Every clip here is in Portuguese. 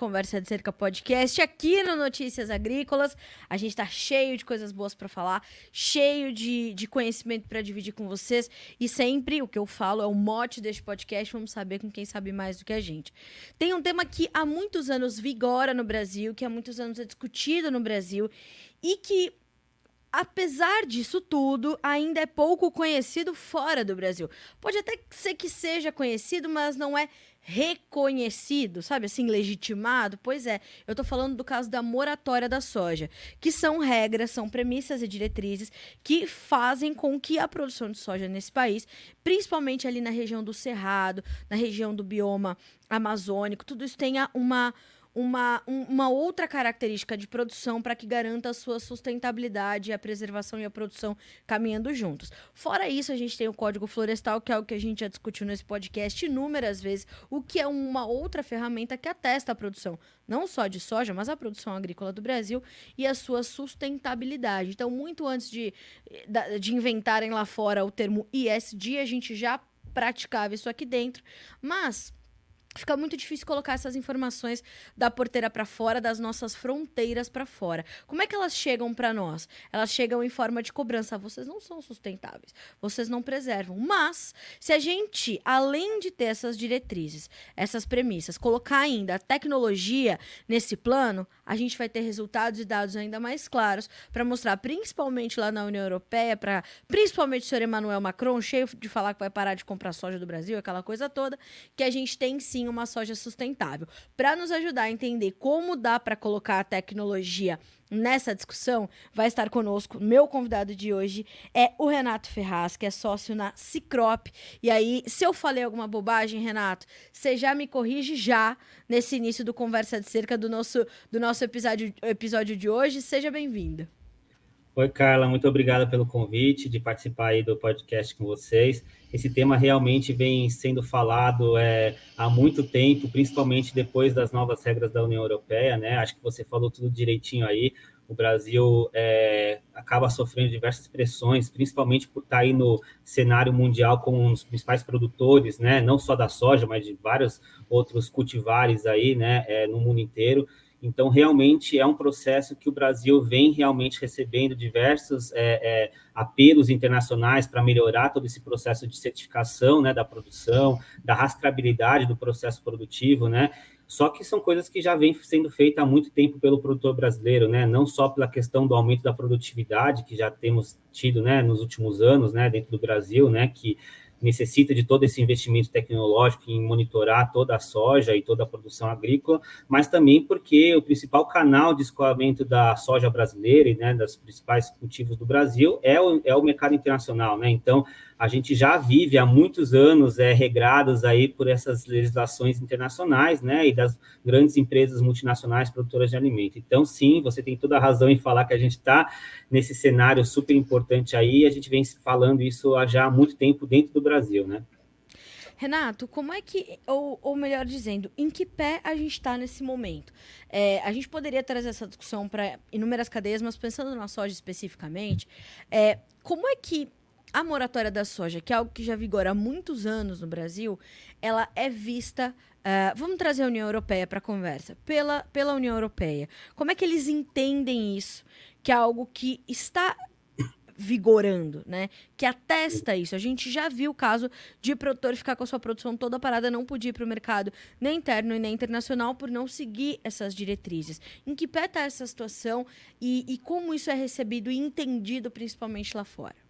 Conversa de Cerca Podcast aqui no Notícias Agrícolas. A gente está cheio de coisas boas para falar, cheio de, de conhecimento para dividir com vocês. E sempre o que eu falo é o mote deste podcast. Vamos saber com quem sabe mais do que a gente. Tem um tema que há muitos anos vigora no Brasil, que há muitos anos é discutido no Brasil e que apesar disso tudo, ainda é pouco conhecido fora do Brasil. Pode até ser que seja conhecido, mas não é reconhecido, sabe assim, legitimado? Pois é, eu tô falando do caso da moratória da soja, que são regras, são premissas e diretrizes que fazem com que a produção de soja nesse país, principalmente ali na região do Cerrado, na região do bioma amazônico, tudo isso tenha uma uma, uma outra característica de produção para que garanta a sua sustentabilidade, a preservação e a produção caminhando juntos. Fora isso, a gente tem o Código Florestal, que é o que a gente já discutiu nesse podcast inúmeras vezes, o que é uma outra ferramenta que atesta a produção, não só de soja, mas a produção agrícola do Brasil e a sua sustentabilidade. Então, muito antes de, de inventarem lá fora o termo ISD, a gente já praticava isso aqui dentro, mas fica muito difícil colocar essas informações da porteira para fora, das nossas fronteiras para fora. Como é que elas chegam para nós? Elas chegam em forma de cobrança. Vocês não são sustentáveis, vocês não preservam. Mas, se a gente, além de ter essas diretrizes, essas premissas, colocar ainda a tecnologia nesse plano, a gente vai ter resultados e dados ainda mais claros para mostrar, principalmente lá na União Europeia, para principalmente o senhor Emmanuel Macron, cheio de falar que vai parar de comprar soja do Brasil, aquela coisa toda, que a gente tem sim sim uma soja sustentável. Para nos ajudar a entender como dá para colocar a tecnologia nessa discussão, vai estar conosco. Meu convidado de hoje é o Renato Ferraz, que é sócio na Cicrop. E aí, se eu falei alguma bobagem, Renato, você já me corrige já nesse início do Conversa de Cerca do nosso, do nosso episódio, episódio de hoje. Seja bem-vindo. Oi, Carla, muito obrigada pelo convite de participar aí do podcast com vocês. Esse tema realmente vem sendo falado é, há muito tempo, principalmente depois das novas regras da União Europeia, né? Acho que você falou tudo direitinho aí. O Brasil é, acaba sofrendo diversas pressões, principalmente por estar aí no cenário mundial como um dos principais produtores, né? Não só da soja, mas de vários outros cultivares aí, né? É, no mundo inteiro. Então, realmente é um processo que o Brasil vem realmente recebendo diversos é, é, apelos internacionais para melhorar todo esse processo de certificação né, da produção, da rastreabilidade do processo produtivo, né? Só que são coisas que já vêm sendo feitas há muito tempo pelo produtor brasileiro, né? Não só pela questão do aumento da produtividade que já temos tido, né, nos últimos anos, né, dentro do Brasil, né, que necessita de todo esse investimento tecnológico em monitorar toda a soja e toda a produção agrícola, mas também porque o principal canal de escoamento da soja brasileira e né, das principais cultivos do Brasil é o, é o mercado internacional, né? Então, a gente já vive há muitos anos é, regrados aí por essas legislações internacionais, né, e das grandes empresas multinacionais produtoras de alimento. Então, sim, você tem toda a razão em falar que a gente está nesse cenário super importante aí, a gente vem falando isso há já há muito tempo dentro do Brasil, né. Renato, como é que, ou, ou melhor dizendo, em que pé a gente está nesse momento? É, a gente poderia trazer essa discussão para inúmeras cadeias, mas pensando na soja especificamente, é, como é que a moratória da soja, que é algo que já vigora há muitos anos no Brasil, ela é vista. Uh, vamos trazer a União Europeia para a conversa. Pela, pela União Europeia. Como é que eles entendem isso? Que é algo que está vigorando, né? Que atesta isso. A gente já viu o caso de produtor ficar com a sua produção toda parada, não podia ir para o mercado nem interno e nem internacional por não seguir essas diretrizes. Em que pé está essa situação e, e como isso é recebido e entendido principalmente lá fora?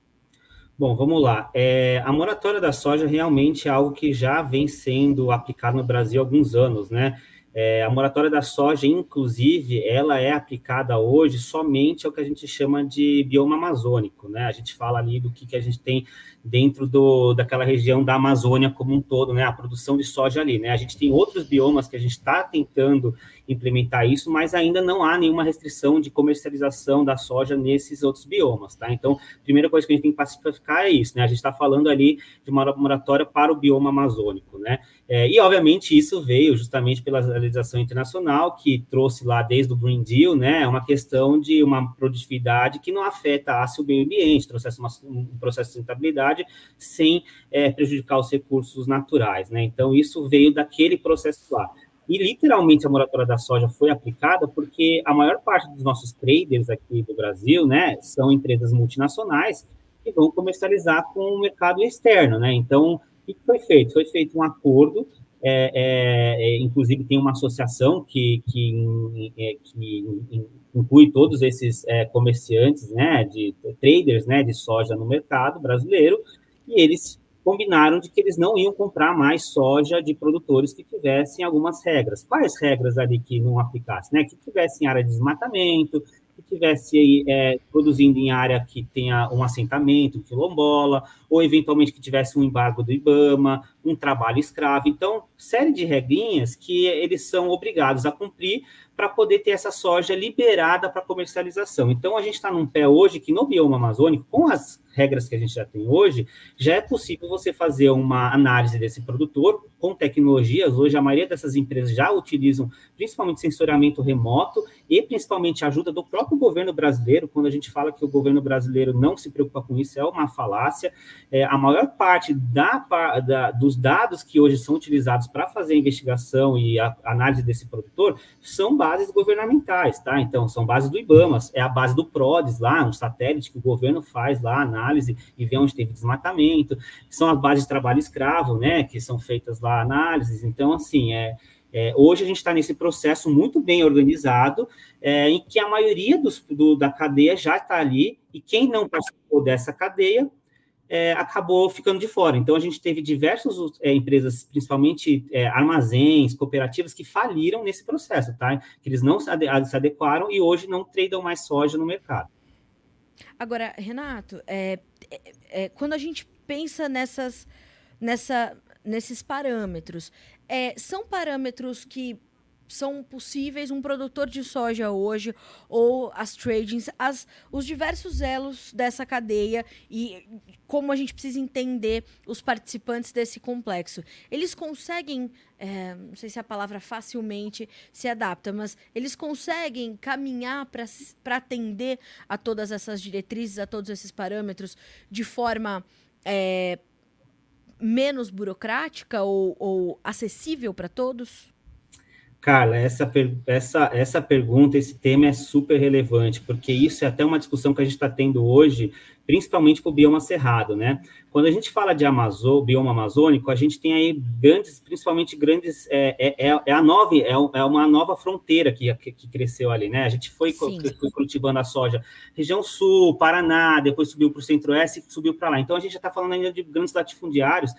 Bom, vamos lá. É, a moratória da soja realmente é algo que já vem sendo aplicado no Brasil há alguns anos, né? É, a moratória da soja, inclusive, ela é aplicada hoje somente ao que a gente chama de bioma amazônico, né? A gente fala ali do que, que a gente tem dentro do, daquela região da Amazônia como um todo, né? A produção de soja ali, né? A gente tem outros biomas que a gente está tentando implementar isso, mas ainda não há nenhuma restrição de comercialização da soja nesses outros biomas, tá? Então, a primeira coisa que a gente tem que pacificar é isso, né? A gente está falando ali de uma moratória para o bioma amazônico, né? É, e, obviamente, isso veio justamente pela legislação internacional, que trouxe lá desde o Green Deal, né? Uma questão de uma produtividade que não afeta o meio ambiente, trouxe uma, um processo de sustentabilidade sem é, prejudicar os recursos naturais, né? Então, isso veio daquele processo lá. E literalmente a moratória da soja foi aplicada porque a maior parte dos nossos traders aqui do Brasil, né, são empresas multinacionais que vão comercializar com o mercado externo, né? Então, o que foi feito? Foi feito um acordo é, é, é, inclusive tem uma associação que, que, é, que inclui todos esses comerciantes, né, de traders, né, de soja no mercado brasileiro, e eles combinaram de que eles não iam comprar mais soja de produtores que tivessem algumas regras. Quais regras ali que não aplicassem? Né? Que tivessem área de desmatamento, que tivesse é, produzindo em área que tenha um assentamento, quilombola, ou eventualmente que tivesse um embargo do IBAMA, um trabalho escravo. Então, série de regrinhas que eles são obrigados a cumprir para poder ter essa soja liberada para comercialização. Então, a gente está num pé hoje que no bioma amazônico, com as regras que a gente já tem hoje, já é possível você fazer uma análise desse produtor com tecnologias. Hoje, a maioria dessas empresas já utilizam principalmente sensoriamento remoto e principalmente ajuda do próprio governo brasileiro. Quando a gente fala que o governo brasileiro não se preocupa com isso, é uma falácia. É, a maior parte da, da, dos dados que hoje são utilizados para fazer a investigação e a análise desse produtor são bases governamentais, tá? Então, são bases do IBAMA, é a base do PRODES lá, um satélite que o governo faz lá, análise e vê onde teve desmatamento, são as bases de trabalho escravo, né, que são feitas lá análises. Então, assim, é, é, hoje a gente está nesse processo muito bem organizado, é, em que a maioria dos, do, da cadeia já está ali, e quem não participou dessa cadeia é, acabou ficando de fora. Então, a gente teve diversas é, empresas, principalmente é, armazéns, cooperativas, que faliram nesse processo, tá? Que eles não se, adequaram e hoje não tradam mais soja no mercado. Agora, Renato, é, é, é, quando a gente pensa nessas, nessa, nesses parâmetros, são parâmetros que são possíveis um produtor de soja hoje, ou as tradings, as, os diversos elos dessa cadeia e como a gente precisa entender os participantes desse complexo. Eles conseguem, é, não sei se a palavra facilmente se adapta, mas eles conseguem caminhar para atender a todas essas diretrizes, a todos esses parâmetros de forma. É, menos burocrática ou, ou acessível para todos? Carla, essa, essa, essa pergunta, esse tema é super relevante, porque isso é até uma discussão que a gente está tendo hoje, principalmente para o bioma cerrado, né? Quando a gente fala de Amazô, bioma amazônico, a gente tem aí grandes, principalmente grandes, é, é, é, é a nova, é, é, uma nova fronteira que, que, que, cresceu ali, né? A gente foi, foi cultivando a soja, região sul, Paraná, depois subiu para o centro-oeste e subiu para lá. Então a gente já está falando ainda de grandes latifundiários,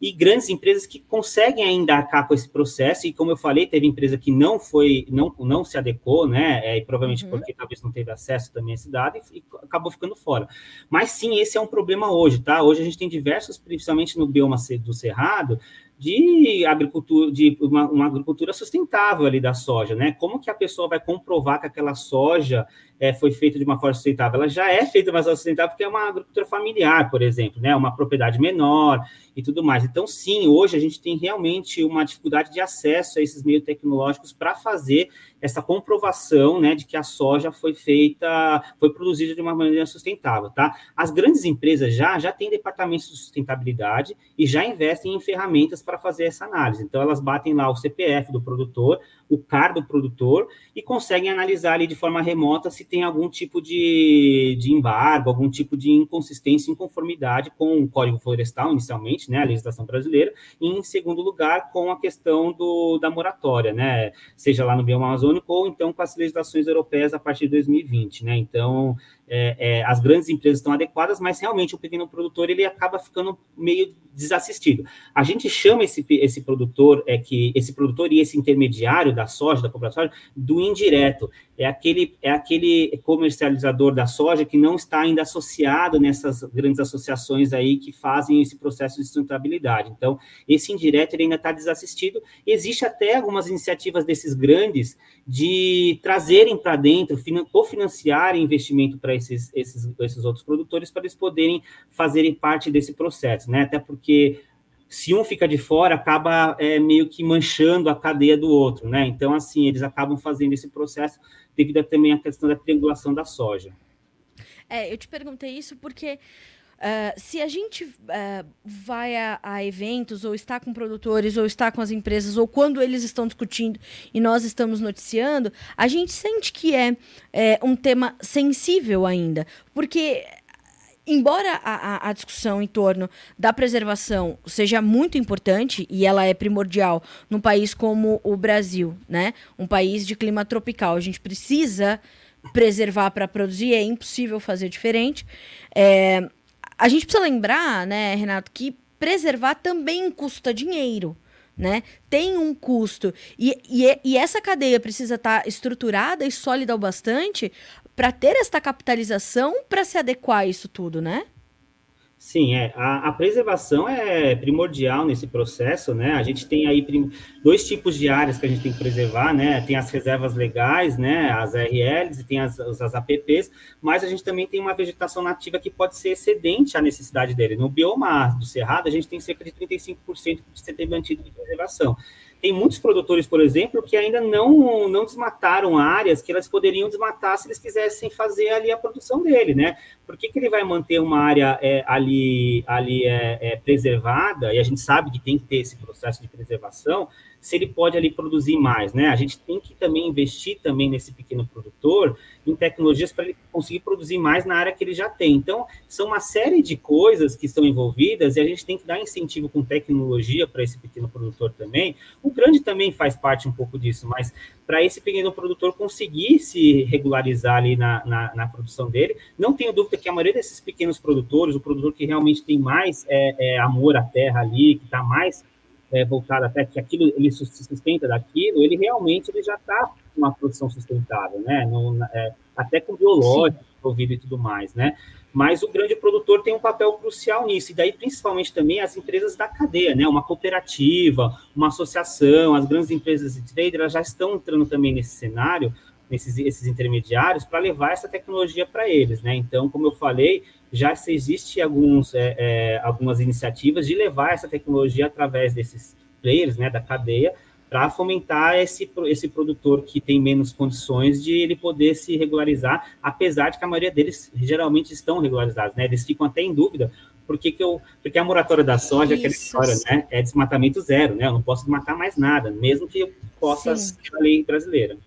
e grandes empresas que conseguem ainda arcar com esse processo, e como eu falei, teve empresa que não foi, não, não se adequou, né, é, e provavelmente uhum. porque talvez não teve acesso também a esse dado, e, e, acabou ficando fora. Mas sim, esse é um problema hoje, tá? Hoje a gente tem diversos, principalmente no bioma do Cerrado, de agricultura, de uma, uma, agricultura sustentável ali da soja, né? Como que a pessoa vai comprovar que aquela soja é, foi feita de uma forma sustentável? Ela já é feita de uma forma sustentável porque é uma agricultura familiar, por exemplo, né? Uma propriedade menor e tudo mais. Então, sim, hoje a gente tem realmente uma dificuldade de acesso a esses meios tecnológicos para fazer essa comprovação, né, de que a soja foi feita, foi produzida de uma maneira sustentável, tá? As grandes empresas já já têm departamentos de sustentabilidade e já investem em ferramentas para fazer essa análise. Então, elas batem lá o CPF do produtor, o CAR do produtor e conseguem analisar ali de forma remota se tem algum tipo de, de embargo, algum tipo de inconsistência, inconformidade com o Código Florestal, inicialmente, né, a legislação brasileira, e em segundo lugar, com a questão do, da moratória, né, seja lá no bioma amazônico ou então com as legislações europeias a partir de 2020, né, então é, é, as grandes empresas estão adequadas, mas realmente o pequeno produtor ele acaba ficando meio desassistido. A gente chama esse, esse produtor, é que esse produtor e esse intermediário da soja, da compra da soja, do indireto. É aquele, é aquele comercializador da soja que não está ainda associado nessas grandes associações aí que fazem esse processo de sustentabilidade. Então, esse indireto ele ainda está desassistido. Existe até algumas iniciativas desses grandes de trazerem para dentro, cofinanciar investimento para esses, esses, esses outros produtores para eles poderem fazerem parte desse processo, né? Até porque se um fica de fora, acaba é, meio que manchando a cadeia do outro, né? Então, assim, eles acabam fazendo esse processo devido a, também à questão da triangulação da soja. É, eu te perguntei isso porque Uh, se a gente uh, vai a, a, eventos, ou está com produtores, ou está com as empresas, ou quando eles estão discutindo e nós estamos noticiando, a gente sente que é, é um tema sensível ainda. Porque embora a, a, discussão em torno da preservação seja muito importante e ela é primordial num país como o Brasil, né? Um país de clima tropical, a gente precisa preservar para produzir, é impossível fazer diferente. É, a gente precisa lembrar, né, Renato, que preservar também custa dinheiro. Né? Tem um custo. E, e, e essa cadeia precisa estar tá estruturada e sólida o bastante para ter esta capitalização para se adequar a isso tudo, né? Sim, é. A, a, preservação é primordial nesse processo, né? A gente tem aí prim... dois tipos de áreas que a gente tem que preservar, né? Tem as reservas legais, né? As RLs e tem as, as APPs, mas a gente também tem uma vegetação nativa que pode ser excedente à necessidade dele. No bioma do Cerrado, a gente tem cerca de 35% de ser mantido de preservação. Tem muitos produtores, por exemplo, que ainda não, não desmataram áreas que elas poderiam desmatar se eles quisessem fazer ali a produção dele, né? Por que, que ele vai manter uma área é, ali, ali é, é, preservada, e a gente sabe que tem que ter esse processo de preservação, se ele pode ali produzir mais, né? A gente tem que também investir também nesse pequeno produtor em tecnologias para ele conseguir produzir mais na área que ele já tem. Então, são uma série de coisas que estão envolvidas e a gente tem que dar incentivo com tecnologia para esse pequeno produtor também. O grande também faz parte um pouco disso, mas para esse pequeno produtor conseguir se regularizar ali na, na, na, produção dele, não tenho dúvida que a maioria desses pequenos produtores, o produtor que realmente tem mais é, é, amor à terra ali, que está mais é, voltado até que aquilo ele se sustenta daquilo, ele realmente ele já está uma produção sustentável, né? Não, é, até com biológico envolvido e tudo mais, né? Mas o grande produtor tem um papel crucial nisso, e daí principalmente também as empresas da cadeia, né? Uma cooperativa, uma associação, as grandes empresas de trade, elas já estão entrando também nesse cenário, nesses esses intermediários, para levar essa tecnologia para eles, né? Então, como eu falei, já existe alguns, é, é, algumas iniciativas de levar essa tecnologia através desses players, né, da cadeia, para fomentar esse, esse produtor que tem menos condições de ele poder se regularizar, apesar de que a maioria deles geralmente estão regularizados, né? Eles ficam até em dúvida, porque que eu, porque a moratória da soja, aquela história, né, é desmatamento zero, né? Eu não posso desmatar mais nada, mesmo que eu possa Sim. ser a lei brasileira.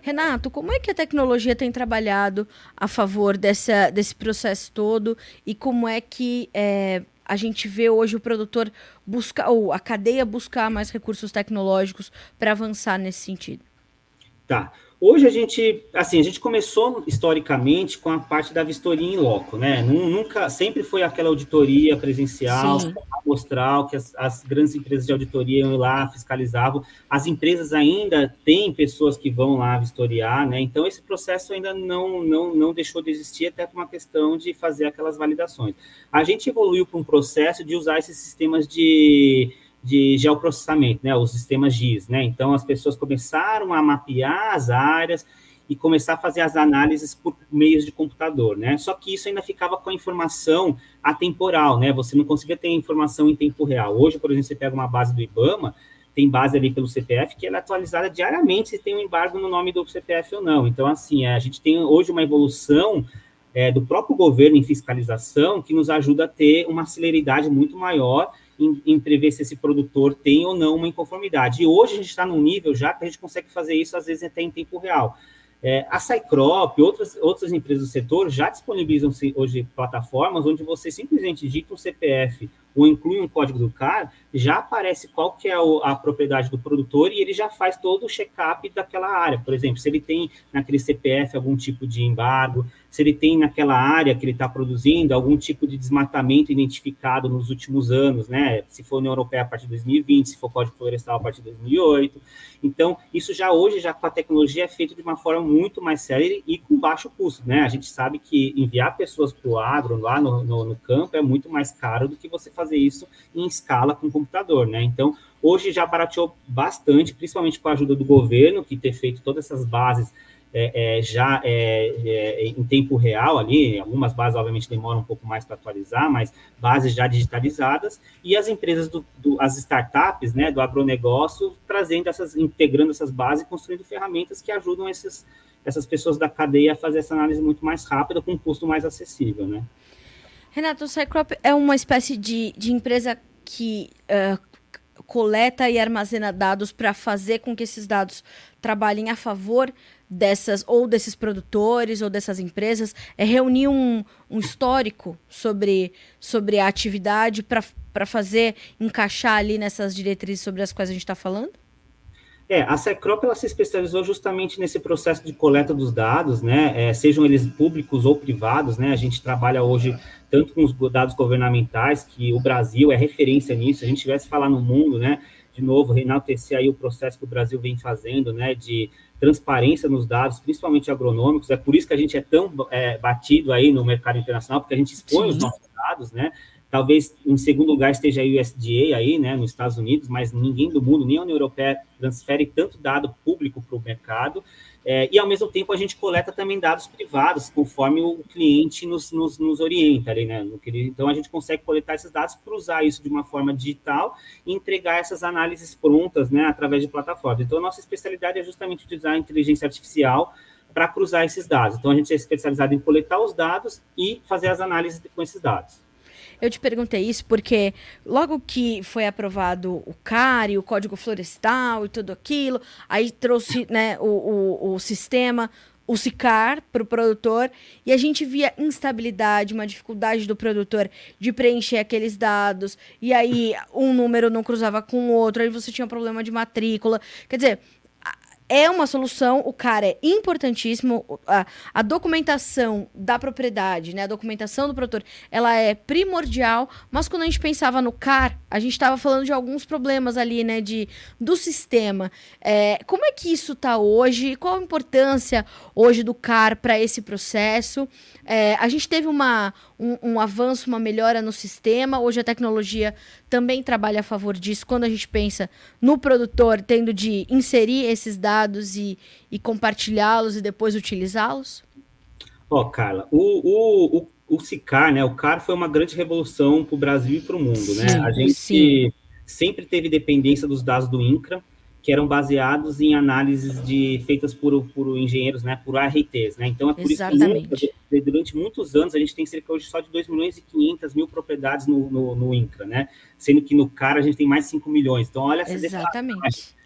Renato, como é que a tecnologia tem trabalhado a favor dessa, desse processo todo e como é que é, a gente vê hoje o produtor buscar, ou a cadeia buscar mais recursos tecnológicos para avançar nesse sentido? Tá. Hoje a gente, assim, a gente começou historicamente com a parte da vistoria em loco, né? Nunca, sempre foi aquela auditoria presencial, amostral, que as, as, grandes empresas de auditoria iam lá, fiscalizavam. As empresas ainda têm pessoas que vão lá vistoriar, né? Então esse processo ainda não, não, não deixou de existir, até por uma questão de fazer aquelas validações. A gente evoluiu para um processo de usar esses sistemas de de geoprocessamento, né, os sistemas GIS, né? Então as pessoas começaram a mapear as áreas e começar a fazer as análises por meios de computador, né? Só que isso ainda ficava com a informação atemporal, né? Você não conseguia ter informação em tempo real. Hoje, por exemplo, você pega uma base do IBAMA, tem base ali pelo CPF que ela é atualizada diariamente se tem um embargo no nome do CPF ou não. Então, assim, a gente tem hoje uma evolução é, do próprio governo em fiscalização que nos ajuda a ter uma celeridade muito maior em, em, prever se esse produtor tem ou não uma inconformidade. E hoje a gente está num nível já que a gente consegue fazer isso, às vezes, até em tempo real. É, a Cycrop, outras, outras empresas do setor já disponibilizam hoje plataformas onde você simplesmente digita um CPF ou inclui um código do CAR, já aparece qual que é a propriedade do produtor e ele já faz todo o check-up daquela área. Por exemplo, se ele tem naquele CPF algum tipo de embargo, se ele tem naquela área que ele está produzindo algum tipo de desmatamento identificado nos últimos anos, né? Se for União Europeia a partir de 2020, se for Código Florestal a partir de 2008. Então, isso já hoje, já com a tecnologia, é feito de uma forma muito mais séria e com baixo custo, né? A gente sabe que enviar pessoas para o agro, lá no, no, no campo, é muito mais caro do que você fazer isso em escala com computador, né? Então, hoje já barateou bastante, principalmente com a ajuda do governo, que ter feito todas essas bases é, é, já é, é, em tempo real ali, algumas bases obviamente demoram um pouco mais para atualizar, mas bases já digitalizadas, e as empresas, do, do, as startups né, do agronegócio, trazendo essas, integrando essas bases e construindo ferramentas que ajudam esses, essas pessoas da cadeia a fazer essa análise muito mais rápida, com um custo mais acessível, né? Renato, o Cycrop é uma espécie de, de empresa que uh, coleta e armazena dados para fazer com que esses dados trabalhem a favor dessas ou desses produtores ou dessas empresas é reunir um, um histórico sobre, sobre a atividade para fazer encaixar ali nessas diretrizes sobre as quais a gente está falando? É, a Secrop ela se especializou justamente nesse processo de coleta dos dados, né? É, sejam eles públicos ou privados, né? A gente trabalha hoje tanto com os dados governamentais, que o Brasil é referência nisso. Se a gente tivesse falar no mundo, né? De novo, enaltecer aí o processo que o Brasil vem fazendo, né? De transparência nos dados, principalmente agronômicos. É por isso que a gente é tão é, batido aí no mercado internacional, porque a gente expõe Sim. os nossos dados, né? Talvez em segundo lugar esteja a USDA aí, né, nos Estados Unidos, mas ninguém do mundo, nem a União Europeia, transfere tanto dado público para o mercado. É, e ao mesmo tempo a gente coleta também dados privados, conforme o cliente nos, nos, nos orienta ali, né? Então a gente consegue coletar esses dados, cruzar isso de uma forma digital e entregar essas análises prontas, né, através de plataformas. Então a nossa especialidade é justamente utilizar a inteligência artificial para cruzar esses dados. Então a gente é especializado em coletar os dados e fazer as análises com esses dados. Eu te perguntei isso porque logo que foi aprovado o CARI, o Código Florestal e tudo aquilo, aí trouxe né, o, o, o sistema, o SICAR para o produtor e a gente via instabilidade, uma dificuldade do produtor de preencher aqueles dados e aí um número não cruzava com o outro, aí você tinha um problema de matrícula. Quer dizer, é uma solução, o cara é importantíssimo, a, a, documentação da propriedade, né, a documentação do produtor, ela é primordial, mas quando a gente pensava no CAR, a gente estava falando de alguns problemas ali, né, de, do sistema. É, como é que isso está hoje? Qual a importância hoje do CAR para esse processo? É, a gente teve uma, um, um, avanço, uma melhora no sistema. Hoje a tecnologia também trabalha a favor disso. Quando a gente pensa no produtor tendo de inserir esses dados e, e compartilhá-los e depois utilizá-los? Ó, oh, Carla, o, o, o, o CICAR, né? O CAR foi uma grande revolução para o Brasil e para o mundo, né? sim, né? A gente sim. sempre teve dependência dos dados do INCRA que eram baseados em análises de, feitas por, por engenheiros, né, por ARTs, né? Então é por Exatamente. isso que durante muitos anos a gente tem cerca hoje só de 2 milhões e 500 mil propriedades no, no, no INCRA, né? Sendo que no CAR a gente tem mais de 5 milhões. Então olha essa Exatamente.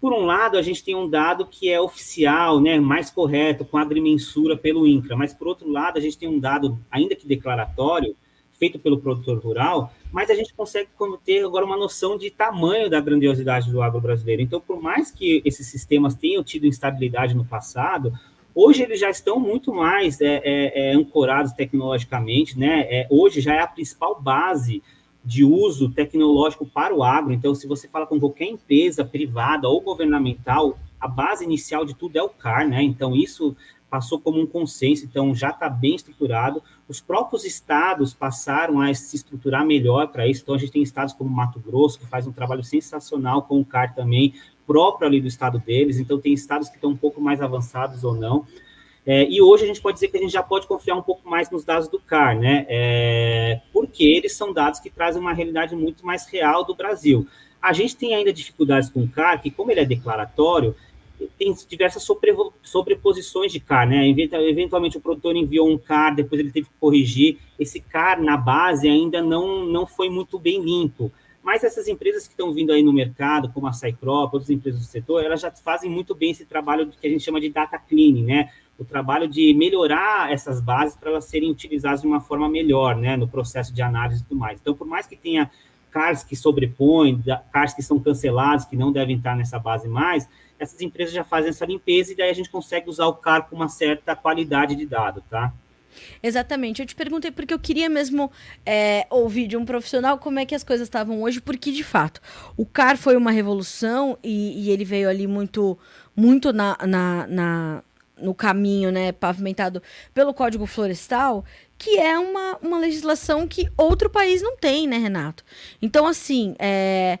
Por um lado, a gente tem um dado que é oficial, né, mais correto, com agrimensura pelo INCRA, mas por outro lado, a gente tem um dado, ainda que declaratório, feito pelo produtor rural, mas a gente consegue ter agora uma noção de tamanho da grandiosidade do agro brasileiro. Então, por mais que esses sistemas tenham tido instabilidade no passado, hoje eles já estão muito mais é, é, é, ancorados tecnologicamente, né? É, hoje já é a principal base de uso tecnológico para o agro. Então, se você fala com qualquer empresa privada ou governamental, a base inicial de tudo é o CAR, né? Então, isso passou como um consenso, então já está bem estruturado. Os próprios estados passaram a se estruturar melhor para isso. Então, a gente tem estados como Mato Grosso, que faz um trabalho sensacional com o CAR também, próprio ali do estado deles. Então, tem estados que estão um pouco mais avançados ou não. É, e hoje a gente pode dizer que a gente já pode confiar um pouco mais nos dados do CAR, né? É, porque eles são dados que trazem uma realidade muito mais real do Brasil. A gente tem ainda dificuldades com o CAR, que como ele é declaratório, tem diversas sobreposições de CAR, né? Eventualmente o produtor enviou um CAR, depois ele teve que corrigir. Esse CAR na base ainda não, não foi muito bem limpo. Mas essas empresas que estão vindo aí no mercado, como a Cycrop, outras empresas do setor, elas já fazem muito bem esse trabalho que a gente chama de data cleaning, né? O trabalho de melhorar essas bases para elas serem utilizadas de uma forma melhor, né? No processo de análise e tudo mais. Então, por mais que tenha CARs que sobrepõem, CARs que são cancelados, que não devem estar nessa base mais, essas empresas já fazem essa limpeza e daí a gente consegue usar o CAR com uma certa qualidade de dado, tá? Exatamente. Eu te perguntei porque eu queria mesmo é, ouvir de um profissional como é que as coisas estavam hoje, porque de fato o CAR foi uma revolução e, e ele veio ali muito, muito na, na, na, no caminho, né, pavimentado pelo Código Florestal, que é uma, uma legislação que outro país não tem, né, Renato? Então, assim, é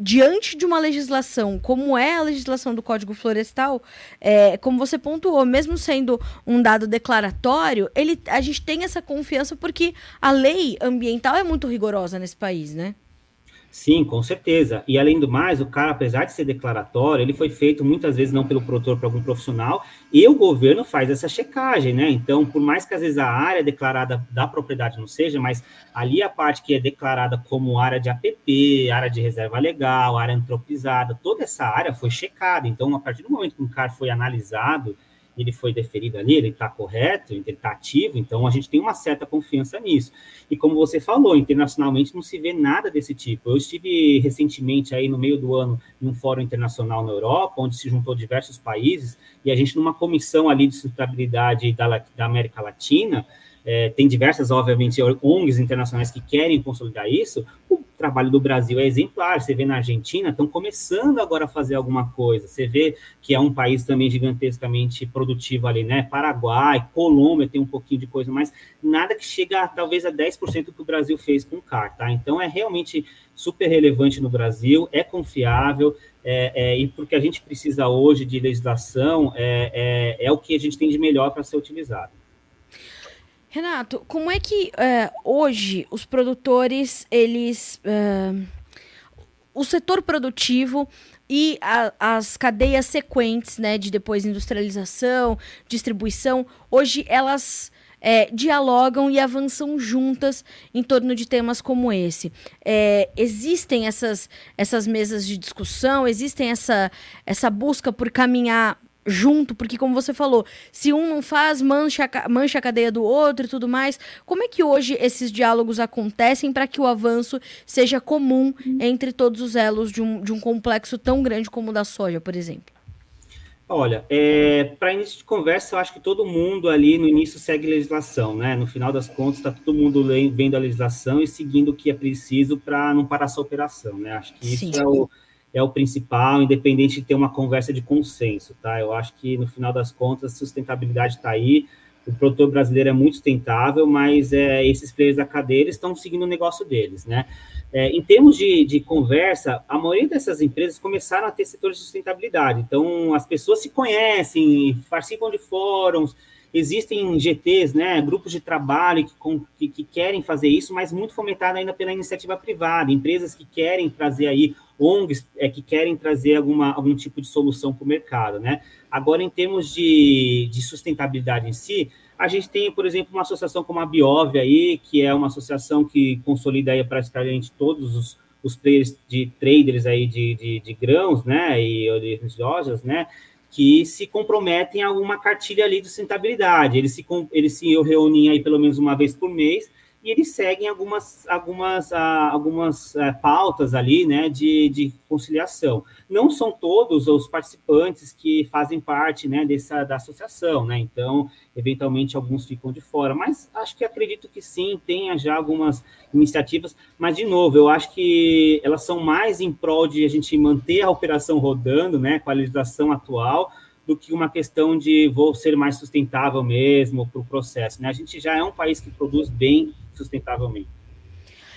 diante de uma legislação como é a legislação do Código Florestal, é, como você pontuou, mesmo sendo um dado declaratório, ele, a gente tem essa confiança porque a lei ambiental é muito rigorosa nesse país, né? Sim, com certeza. E além do mais, o cara, apesar de ser declaratório, ele foi feito muitas vezes não pelo produtor, para algum profissional, e o governo faz essa checagem, né? Então, por mais que às vezes a área declarada da propriedade não seja, mas ali a parte que é declarada como área de APP, área de reserva legal, área antropizada, toda essa área foi checada. Então, a partir do momento que um CAR foi analisado, ele foi deferido ali, ele está correto, ele está ativo, então a gente tem uma certa confiança nisso. E como você falou, internacionalmente não se vê nada desse tipo. Eu estive recentemente aí no meio do ano em um fórum internacional na Europa, onde se juntou diversos países, e a gente numa comissão ali de sustentabilidade da, da América Latina, é, tem diversas, obviamente, ONGs internacionais que querem consolidar isso, o trabalho do Brasil é exemplar. Você vê na Argentina, estão começando agora a fazer alguma coisa. Você vê que é um país também gigantescamente produtivo ali, né? Paraguai, Colômbia tem um pouquinho de coisa, mas nada que chega talvez a 10% que o Brasil fez com o CAR, tá? Então é realmente super relevante no Brasil, é confiável, é, é, e porque a gente precisa hoje de legislação, é, é, é o que a gente tem de melhor para ser utilizado. Renato, como é que é, hoje os produtores, eles. É, o setor produtivo e a, as cadeias sequentes, né, de depois industrialização, distribuição, hoje elas é, dialogam e avançam juntas em torno de temas como esse. É, existem essas, essas mesas de discussão, existem essa, essa busca por caminhar junto, porque como você falou, se um não faz, mancha, mancha a cadeia do outro e tudo mais. Como é que hoje esses diálogos acontecem para que o avanço seja comum entre todos os elos de um, de um complexo tão grande como o da soja, por exemplo? Olha, é, para início de conversa, eu acho que todo mundo ali no início segue legislação, né? No final das contas, está todo mundo vendo a legislação e seguindo o que é preciso para não parar essa operação, né? Acho que Sim. isso é o, é o principal, independente de ter uma conversa de consenso, tá? Eu acho que no final das contas, sustentabilidade está aí. O produtor brasileiro é muito sustentável, mas é, esses players da cadeia estão seguindo o negócio deles, né? É, em termos de, de, conversa, a maioria dessas empresas começaram a ter setores de sustentabilidade. Então, as pessoas se conhecem, participam de fóruns, existem GTs, né, grupos de trabalho que, com, que, que, querem fazer isso, mas muito fomentado ainda pela iniciativa privada, empresas que querem trazer aí, ONGs é, que querem trazer alguma, algum tipo de solução para o mercado, né? Agora, em termos de, de sustentabilidade em si, a gente tem, por exemplo, uma associação como a Biov aí, que é uma associação que consolida aí praticamente todos os, os players de traders aí de, de, de grãos, né, e de lojas, né, que se comprometem a uma cartilha ali de sustentabilidade. Eles se, eles se reúnem aí pelo menos uma vez por mês e eles seguem algumas, algumas, ah, algumas ah, pautas ali, né, de, de conciliação. Não são todos os participantes que fazem parte, né, dessa, da associação, né, então, eventualmente, alguns ficam de fora, mas acho que acredito que sim, tenha já algumas iniciativas, mas, de novo, eu acho que elas são mais em prol de a gente manter a operação rodando, né, com a legislação atual, do que uma questão de vou ser mais sustentável mesmo para o processo. Né? A gente já é um país que produz bem sustentavelmente.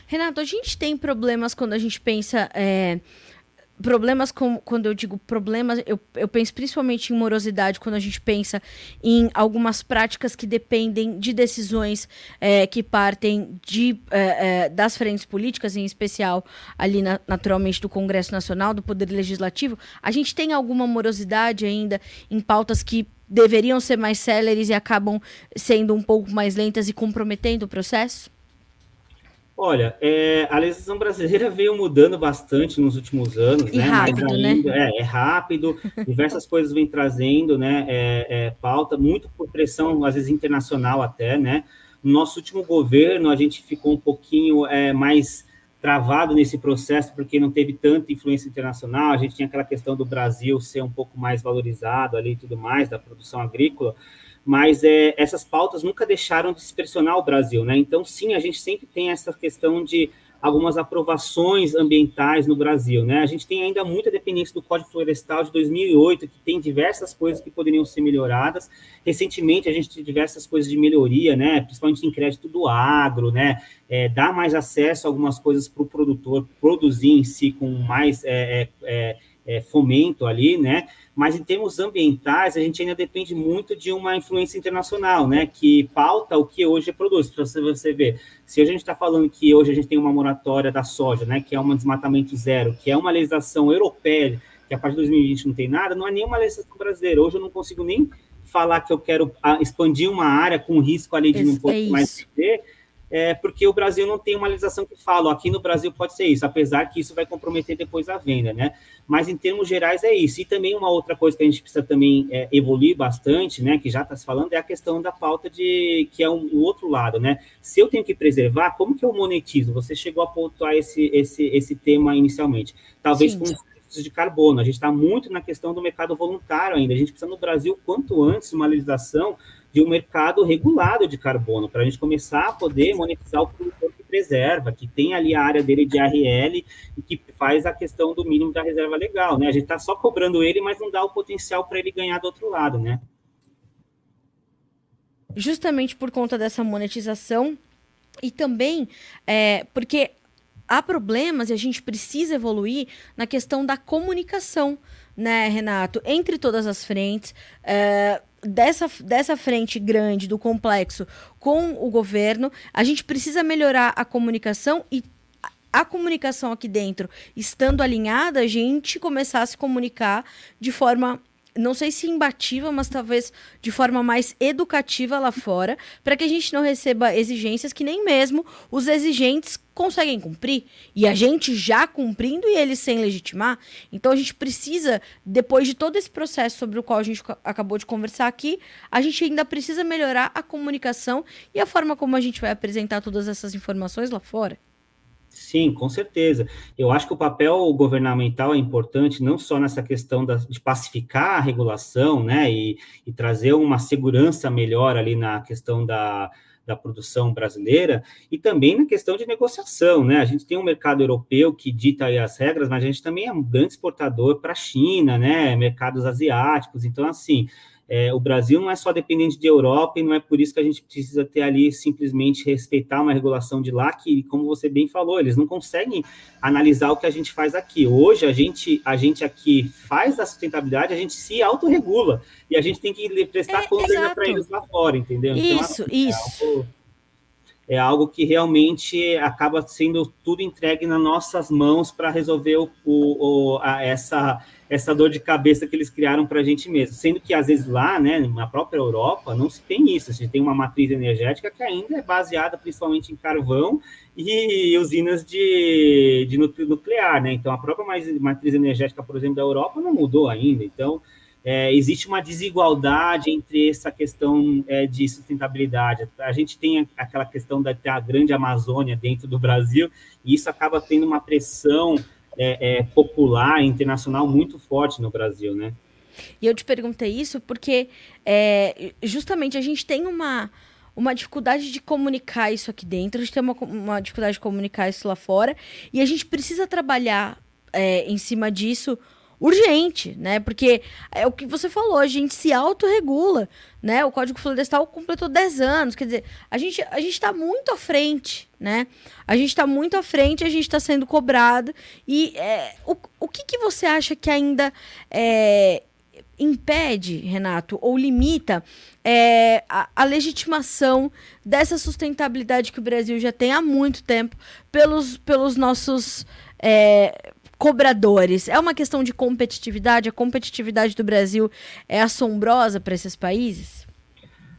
Renato, a gente tem problemas quando a gente pensa. É, problemas com, quando eu digo problemas, eu, eu penso principalmente em morosidade, quando a gente pensa em algumas práticas que dependem de decisões é, que partem de, é, é, das frentes políticas, em especial ali na, naturalmente do Congresso Nacional, do Poder Legislativo. A gente tem alguma morosidade ainda em pautas que deveriam ser mais céleres e acabam sendo um pouco mais lentas e comprometendo o processo? Olha, é, a legislação brasileira veio mudando bastante nos últimos anos, e né? Rápido, né? ainda, né? É, é rápido, diversas coisas vêm trazendo, né? É, é, pauta, muito por pressão, às vezes internacional até, né? No nosso último governo, a gente ficou um pouquinho é, mais travado nesse processo, porque não teve tanta influência internacional, a gente tinha aquela questão do Brasil ser um pouco mais valorizado ali e tudo mais, da produção agrícola, mas é, essas pautas nunca deixaram de se pressionar o Brasil, né? Então, sim, a gente sempre tem essa questão de algumas aprovações ambientais no Brasil, né? A gente tem ainda muita dependência do Código Florestal de 2008, que tem diversas coisas que poderiam ser melhoradas. Recentemente, a gente tem diversas coisas de melhoria, né? Principalmente em crédito do agro, né? É, dar mais acesso a algumas coisas para o produtor produzir em si com mais é, é, é é, fomento ali, né? Mas em termos ambientais, a gente ainda depende muito de uma influência internacional, né? Que pauta o que hoje é produz. Para você ver, se a gente está falando que hoje a gente tem uma moratória da soja, né? Que é um desmatamento zero, que é uma legislação europeia, que a partir de 2020 não tem nada, não é nenhuma legislação brasileira. Hoje eu não consigo nem falar que eu quero ah, expandir uma área com risco ali de não poder mais ter é, porque o Brasil não tem uma legislação que fala, aqui no Brasil pode ser isso, apesar que isso vai comprometer depois a venda, né? Mas em termos gerais é isso. E também uma outra coisa que a gente precisa também é, evoluir bastante, né? Que já está se falando, é a questão da pauta de que é um, o outro lado, né? Se eu tenho que preservar, como que eu monetizo? Você chegou a pontuar esse, esse, esse tema inicialmente. Talvez Sim. com de carbono. A gente está muito na questão do mercado voluntário ainda. A gente precisa no Brasil, quanto antes, uma legislação de um mercado regulado de carbono, para a gente começar a poder monetizar o produtor que preserva, que tem ali a área dele de RL e que faz a questão do mínimo da reserva legal, né? A gente está só cobrando ele, mas não dá o potencial para ele ganhar do outro lado, né? Justamente por conta dessa monetização e também é, porque há problemas e a gente precisa evoluir na questão da comunicação, né, Renato? Entre todas as frentes. É, dessa, dessa frente grande do complexo com o governo, a gente precisa melhorar a comunicação e a comunicação aqui dentro, estando alinhada, a gente começar a se comunicar de forma não sei se imbatível, mas talvez de forma mais educativa lá fora, para que a gente não receba exigências que nem mesmo os exigentes conseguem cumprir. E a gente já cumprindo e eles sem legitimar. Então a gente precisa, depois de todo esse processo sobre o qual a gente acabou de conversar aqui, a gente ainda precisa melhorar a comunicação e a forma como a gente vai apresentar todas essas informações lá fora. Sim, com certeza. Eu acho que o papel governamental é importante não só nessa questão da, de pacificar a regulação, né, e, e trazer uma segurança melhor ali na questão da, da produção brasileira e também na questão de negociação, né? A gente tem um mercado europeu que dita as regras, mas a gente também é um grande exportador para a China, né? Mercados asiáticos. Então, assim, é, o Brasil não é só dependente de Europa e não é por isso que a gente precisa ter ali simplesmente respeitar uma regulação de lá que, como você bem falou, eles não conseguem analisar o que a gente faz aqui. Hoje a gente a gente aqui faz a sustentabilidade, a gente se autorregula e a gente tem que prestar é, conta para eles lá fora, entendeu? Então, isso, então, isso. É algo, é algo que realmente acaba sendo tudo entregue nas nossas mãos para resolver o, o, a, essa essa dor de cabeça que eles criaram para a gente mesmo. Sendo que, às vezes, lá, né, na própria Europa, não se tem isso. A gente tem uma matriz energética que ainda é baseada principalmente em carvão e usinas de, de nuclear, né? Então, a própria matriz energética, por exemplo, da Europa não mudou ainda. Então, é, existe uma desigualdade entre essa questão é, de sustentabilidade. A gente tem aquela questão da a grande Amazônia dentro do Brasil, e isso acaba tendo uma pressão é, é, popular, internacional muito forte no Brasil, né? E eu te perguntei isso porque é, justamente a gente tem uma, uma dificuldade de comunicar isso aqui dentro, a gente tem uma, uma dificuldade de comunicar isso lá fora, e a gente precisa trabalhar é, em cima disso urgente, né? Porque é o que você falou, a gente se autorregula, né? O Código Florestal completou 10 anos, quer dizer, a gente a gente está muito à frente, né? A gente está muito à frente, a gente está sendo cobrado e é, o, o que, que você acha que ainda é, impede, Renato, ou limita é, a, a, legitimação dessa sustentabilidade que o Brasil já tem há muito tempo pelos, pelos nossos é, cobradores? É uma questão de competitividade? A competitividade do Brasil é assombrosa para esses países?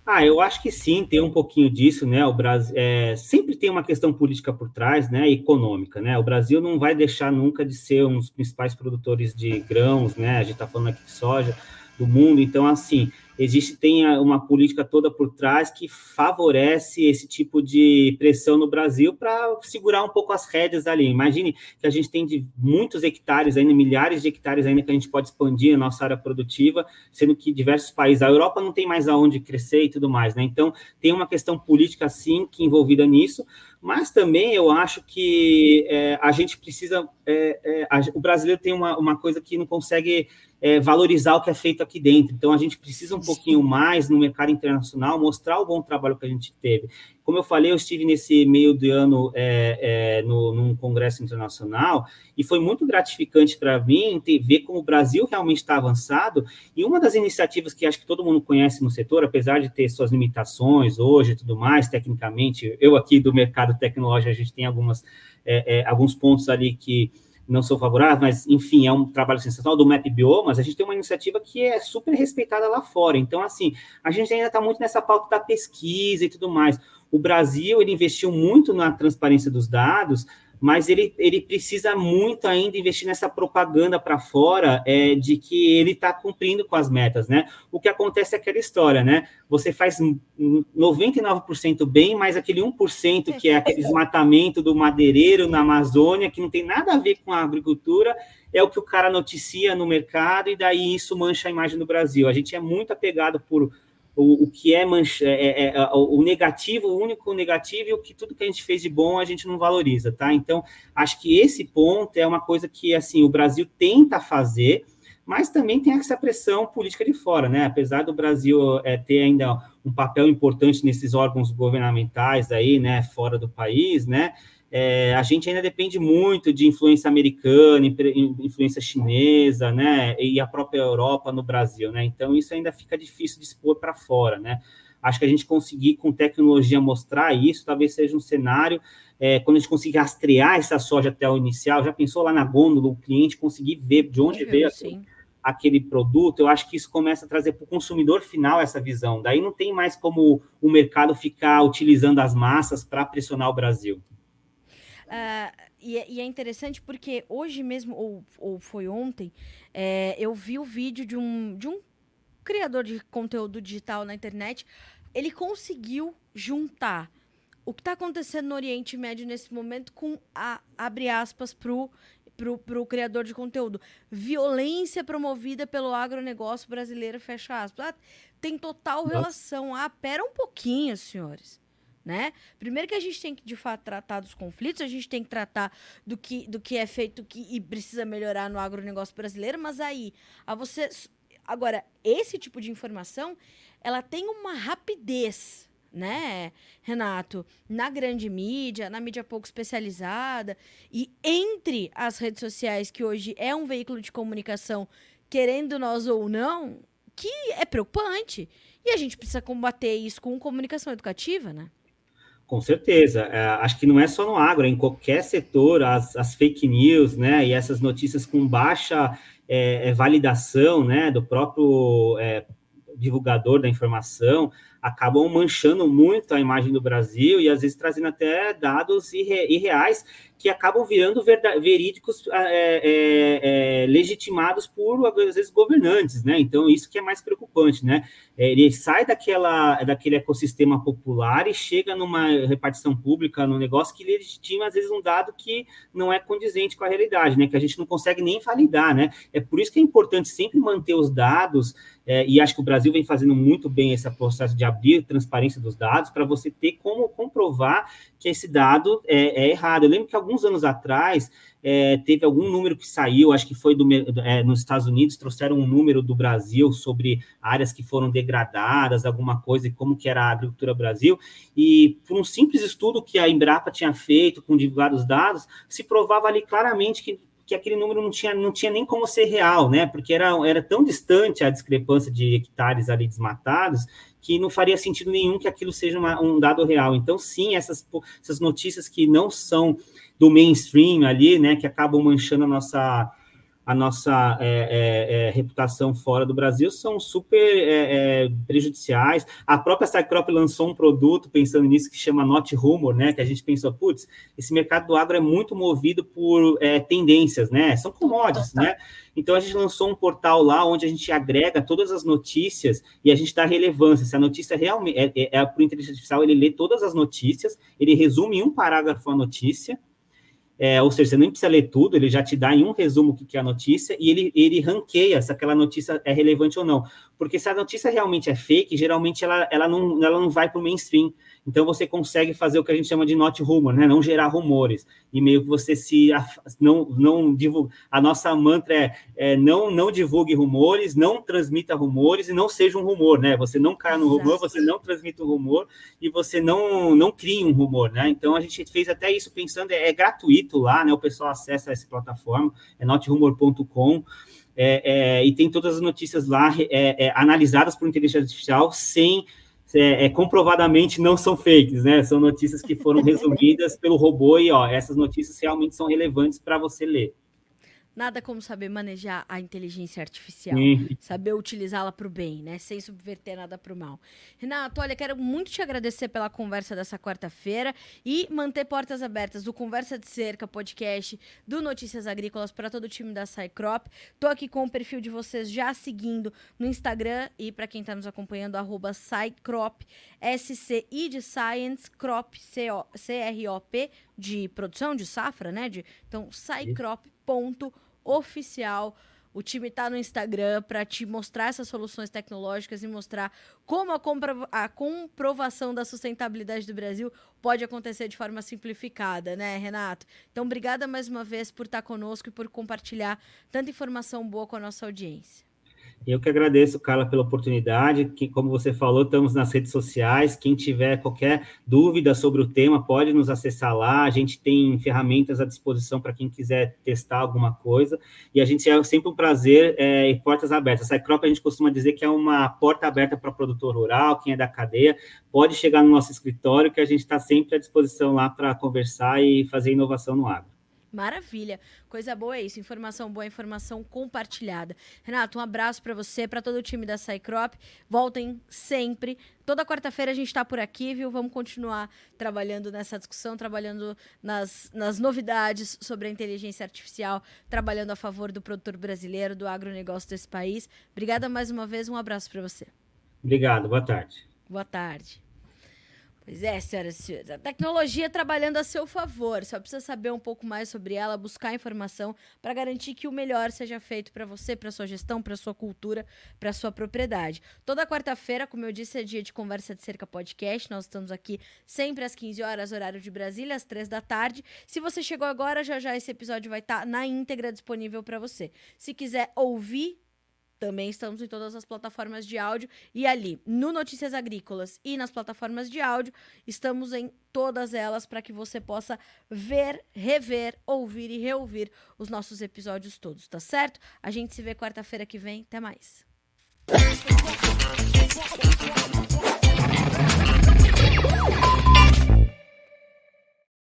Ah, eu acho que sim, tem um pouquinho disso, né? O Brasil é, sempre tem uma questão política por trás, né? Econômica, né? O Brasil não vai deixar nunca de ser um dos principais produtores de grãos, né? A gente está falando aqui de soja do mundo, então assim existe tem uma política toda por trás que favorece esse tipo de pressão no Brasil para segurar um pouco as rédeas ali. Imagine que a gente tem de muitos hectares ainda, milhares de hectares ainda que a gente pode expandir a nossa área produtiva, sendo que diversos países, a Europa não tem mais aonde crescer e tudo mais, né? Então tem uma questão política sim que envolvida nisso, mas também eu acho que é, a gente precisa, é, é, a, o brasileiro tem uma, uma coisa que não consegue é, valorizar o que é feito aqui dentro. Então, a gente precisa um pouquinho mais no mercado internacional mostrar o bom trabalho que a gente teve. Como eu falei, eu estive nesse meio de ano é, é, no, num congresso internacional e foi muito gratificante para mim ter, ver como o Brasil realmente está avançado. E uma das iniciativas que acho que todo mundo conhece no setor, apesar de ter suas limitações hoje e tudo mais, tecnicamente, eu aqui do mercado tecnológico, a gente tem algumas, é, é alguns pontos ali que não sou favorável, mas enfim, é um trabalho sensacional do Map Biomas, a gente tem uma iniciativa que é super respeitada lá fora. Então, assim, a gente ainda está muito nessa pauta da pesquisa e tudo mais. O Brasil, ele investiu muito na transparência dos dados, mas ele, ele precisa muito ainda investir nessa propaganda para fora é, de que ele está cumprindo com as metas, né? O que acontece é aquela história, né? Você faz 99% bem, mas aquele 1% que é aquele desmatamento do madeireiro na Amazônia, que não tem nada a ver com a agricultura, é o que o cara noticia no mercado, e daí isso mancha a imagem do Brasil. A gente é muito apegado por o, o que é, mancha, é, é, é, o negativo, o único negativo, e o que tudo que a gente fez de bom a gente não valoriza, tá? Então, acho que esse ponto é uma coisa que, assim, o Brasil tenta fazer, mas também tem essa pressão política de fora, né? Apesar do Brasil é, ter ainda um papel importante nesses órgãos governamentais aí, né, fora do país, né? É, a gente ainda depende muito de influência americana, influência chinesa, né, e a própria Europa no Brasil, né, então isso ainda fica difícil de expor para fora, né. Acho que a gente conseguir com tecnologia mostrar isso, talvez seja um cenário, é, quando a gente conseguir rastrear essa soja até o inicial, já pensou lá na gôndola, o cliente conseguir ver de onde veio aquele, aquele produto, eu acho que isso começa a trazer para o consumidor final essa visão, daí não tem mais como o mercado ficar utilizando as massas para pressionar o Brasil. Uh, e, é, e, é interessante porque hoje mesmo, ou, ou foi ontem, é, eu vi o vídeo de um, de um criador de conteúdo digital na internet. Ele conseguiu juntar o que está acontecendo no Oriente Médio nesse momento com a, abre aspas, pro pro, pro criador de conteúdo. Violência promovida pelo agronegócio brasileiro, fecha aspas. Ah, tem total Nossa. relação. Ah, pera um pouquinho, senhores né? Primeiro que a gente tem que, de fato, tratar dos conflitos, a gente tem que tratar do que, do que é feito que, e precisa melhorar no agronegócio brasileiro, mas aí, a você... Agora, esse tipo de informação, ela tem uma rapidez, né, Renato? Na grande mídia, na mídia pouco especializada, e entre as redes sociais, que hoje é um veículo de comunicação, querendo nós ou não, que é preocupante. E a gente precisa combater isso com comunicação educativa, né? Com certeza. É, acho que não é só no agro, é em qualquer setor, as, as fake news, né, e essas notícias com baixa é, é validação, né, do próprio é, divulgador da informação, acabam manchando muito a imagem do Brasil e às vezes trazendo até dados irre, irreais que acabam virando verídicos é, é, é, legitimados por, às vezes, governantes, né? Então, isso que é mais preocupante, né? É, ele sai daquela, daquele ecossistema popular e chega numa repartição pública, num negócio que legitima, às vezes, um dado que não é condizente com a realidade, né? Que a gente não consegue nem validar, né? É por isso que é importante sempre manter os dados, é, e acho que o Brasil vem fazendo muito bem esse processo de abrir transparência dos dados, para você ter como comprovar que esse dado é, é errado. Eu lembro que alguns anos atrás é, teve algum número que saiu, acho que foi do, é, nos Estados Unidos, trouxeram um número do Brasil sobre áreas que foram degradadas, alguma coisa, e como que era a agricultura Brasil, e por um simples estudo que a Embrapa tinha feito com divulgados dados, se provava ali claramente que que aquele número não tinha, não tinha nem como ser real, né? Porque era, era tão distante a discrepância de hectares ali desmatados que não faria sentido nenhum que aquilo seja uma, um dado real. Então, sim, essas, essas notícias que não são do mainstream ali, né, que acabam manchando a nossa, a nossa é, é, é, reputação fora do Brasil são super é, é, prejudiciais. A própria Cycrop lançou um produto pensando nisso que chama Not Rumor, né? Que a gente pensou, putz, esse mercado do agro é muito movido por é, tendências, né? São commodities, né? Então a gente lançou um portal lá onde a gente agrega todas as notícias e a gente dá relevância. Se a notícia realmente é, é, é por inteligência artificial, ele lê todas as notícias, ele resume em um parágrafo a notícia é, ou seja, você nem precisa ler tudo, ele já te dá em um resumo o que é a notícia e ele, ele ranqueia se aquela notícia é relevante ou não. porque se a notícia realmente é fake, geralmente ela, ela, não, ela não vai para o mainstream. Então você consegue fazer o que a gente chama de not rumor, né? Não gerar rumores. E meio que você se não não divulga. A nossa mantra é, é, não não divulgue rumores, não transmita rumores e não seja um rumor, né? Você não caia no rumor, você não transmita um rumor e você não não crie um rumor, né? Então a gente fez até isso pensando é, é gratuito lá, né? O pessoal acessa essa plataforma, é notrumor.com. É, é, e tem todas as notícias lá é, é analisadas por inteligência artificial sem é, é, comprovadamente não são fakes, né? São notícias que foram resumidas pelo robô e ó, essas notícias realmente são relevantes para você ler. Nada como saber manejar a inteligência artificial, Sim. saber utilizá-la para o bem, né? Sem subverter nada para o mal. Renato, olha, quero muito te agradecer pela conversa dessa quarta-feira e manter portas abertas do Conversa de Cerca podcast, do Notícias Agrícolas para todo o time da Cycrop. Tô aqui com o perfil de vocês já seguindo no Instagram e para quem está nos acompanhando, arroba Cycrop, S-C-I de Science, Crop, C-R-O-P, de produção, de safra, né? De, então, Cycrop.com oficial. O time está no Instagram para te mostrar essas soluções tecnológicas e mostrar como a, compro a, comprovação da sustentabilidade do Brasil pode acontecer de forma simplificada, né, Renato? Então, obrigada mais uma vez por estar conosco e por compartilhar tanta informação boa com a nossa audiência. Eu que agradeço, Carla, pela oportunidade. Que, como você falou, estamos nas redes sociais. Quem tiver qualquer dúvida sobre o tema, pode nos acessar lá. A gente tem ferramentas à disposição para quem quiser testar alguma coisa. E a gente é sempre um prazer é, e portas abertas. A Cycrop, a gente costuma dizer que é uma porta aberta para produtor rural, quem é da cadeia, pode chegar no nosso escritório, que a gente está sempre à disposição lá para conversar e fazer inovação no agro. Maravilha. Coisa boa é isso. Informação boa, informação compartilhada. Renato, um abraço para você, para todo o time da Cycrop. Voltem sempre. Toda quarta-feira a gente está por aqui, viu? Vamos continuar trabalhando nessa discussão, trabalhando nas, nas novidades sobre a inteligência artificial, trabalhando a favor do produtor brasileiro, do agronegócio desse país. Obrigada mais uma vez. Um abraço para você. Obrigado. Boa tarde. Boa tarde. Pois é, senhoras e senhores. A tecnologia trabalhando a seu favor. Só precisa saber um pouco mais sobre ela, buscar informação para garantir que o melhor seja feito para você, para sua gestão, para sua cultura, para sua propriedade. Toda quarta-feira, como eu disse, é dia de conversa de cerca podcast. Nós estamos aqui sempre às 15 horas, horário de Brasília, às 3 da tarde. Se você chegou agora, já já esse episódio vai estar tá na íntegra disponível para você. Se quiser ouvir também estamos em todas as plataformas de áudio e ali no Notícias Agrícolas e nas plataformas de áudio, estamos em todas elas para que você possa ver, rever, ouvir e reouvir os nossos episódios todos, tá certo? A gente se vê quarta-feira que vem. Até mais.